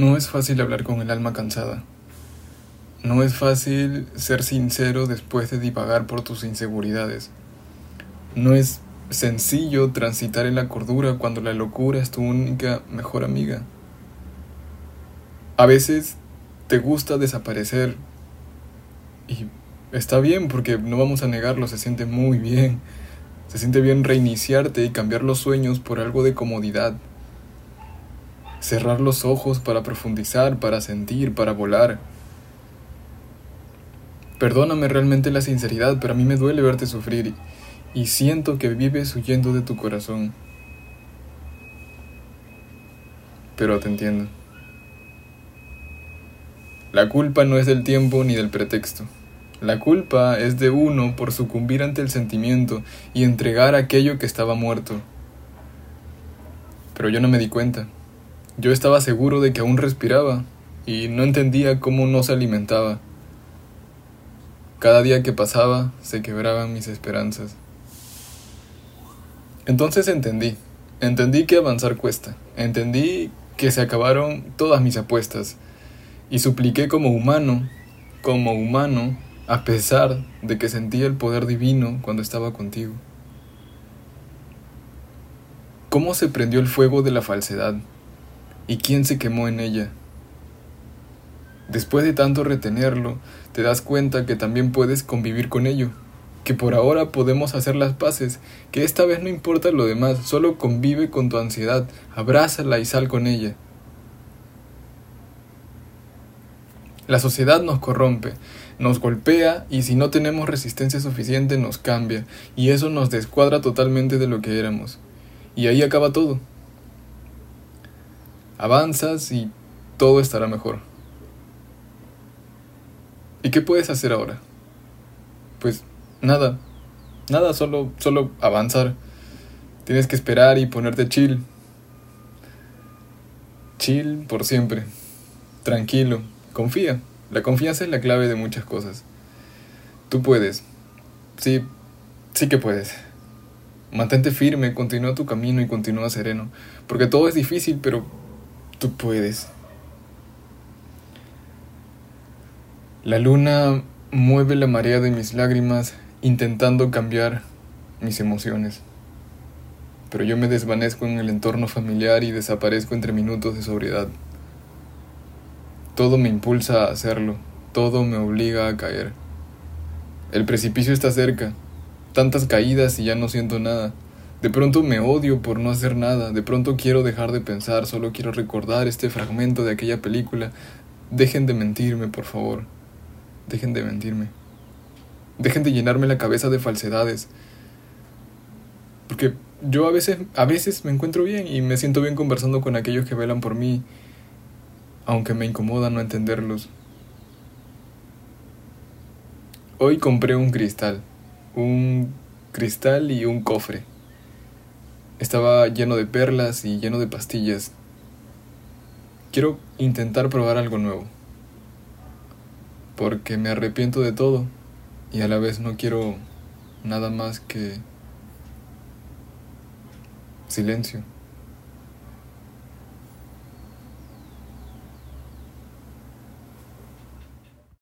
No es fácil hablar con el alma cansada. No es fácil ser sincero después de divagar por tus inseguridades. No es sencillo transitar en la cordura cuando la locura es tu única mejor amiga. A veces te gusta desaparecer y está bien porque no vamos a negarlo, se siente muy bien. Se siente bien reiniciarte y cambiar los sueños por algo de comodidad. Cerrar los ojos para profundizar, para sentir, para volar. Perdóname realmente la sinceridad, pero a mí me duele verte sufrir y siento que vives huyendo de tu corazón. Pero te entiendo. La culpa no es del tiempo ni del pretexto. La culpa es de uno por sucumbir ante el sentimiento y entregar aquello que estaba muerto. Pero yo no me di cuenta. Yo estaba seguro de que aún respiraba y no entendía cómo no se alimentaba. Cada día que pasaba se quebraban mis esperanzas. Entonces entendí, entendí que avanzar cuesta, entendí que se acabaron todas mis apuestas y supliqué como humano, como humano, a pesar de que sentía el poder divino cuando estaba contigo. ¿Cómo se prendió el fuego de la falsedad? ¿Y quién se quemó en ella? Después de tanto retenerlo, te das cuenta que también puedes convivir con ello, que por ahora podemos hacer las paces, que esta vez no importa lo demás, solo convive con tu ansiedad, abrázala y sal con ella. La sociedad nos corrompe, nos golpea y si no tenemos resistencia suficiente nos cambia, y eso nos descuadra totalmente de lo que éramos. Y ahí acaba todo avanzas y todo estará mejor. ¿Y qué puedes hacer ahora? Pues nada, nada, solo, solo avanzar. Tienes que esperar y ponerte chill. Chill por siempre. Tranquilo. Confía. La confianza es la clave de muchas cosas. Tú puedes. Sí, sí que puedes. Mantente firme, continúa tu camino y continúa sereno. Porque todo es difícil, pero Tú puedes. La luna mueve la marea de mis lágrimas intentando cambiar mis emociones. Pero yo me desvanezco en el entorno familiar y desaparezco entre minutos de sobriedad. Todo me impulsa a hacerlo, todo me obliga a caer. El precipicio está cerca, tantas caídas y ya no siento nada. De pronto me odio por no hacer nada, de pronto quiero dejar de pensar, solo quiero recordar este fragmento de aquella película. Dejen de mentirme, por favor. Dejen de mentirme. Dejen de llenarme la cabeza de falsedades. Porque yo a veces, a veces me encuentro bien y me siento bien conversando con aquellos que velan por mí, aunque me incomoda no entenderlos. Hoy compré un cristal, un cristal y un cofre. Estaba lleno de perlas y lleno de pastillas. Quiero intentar probar algo nuevo. Porque me arrepiento de todo y a la vez no quiero nada más que silencio.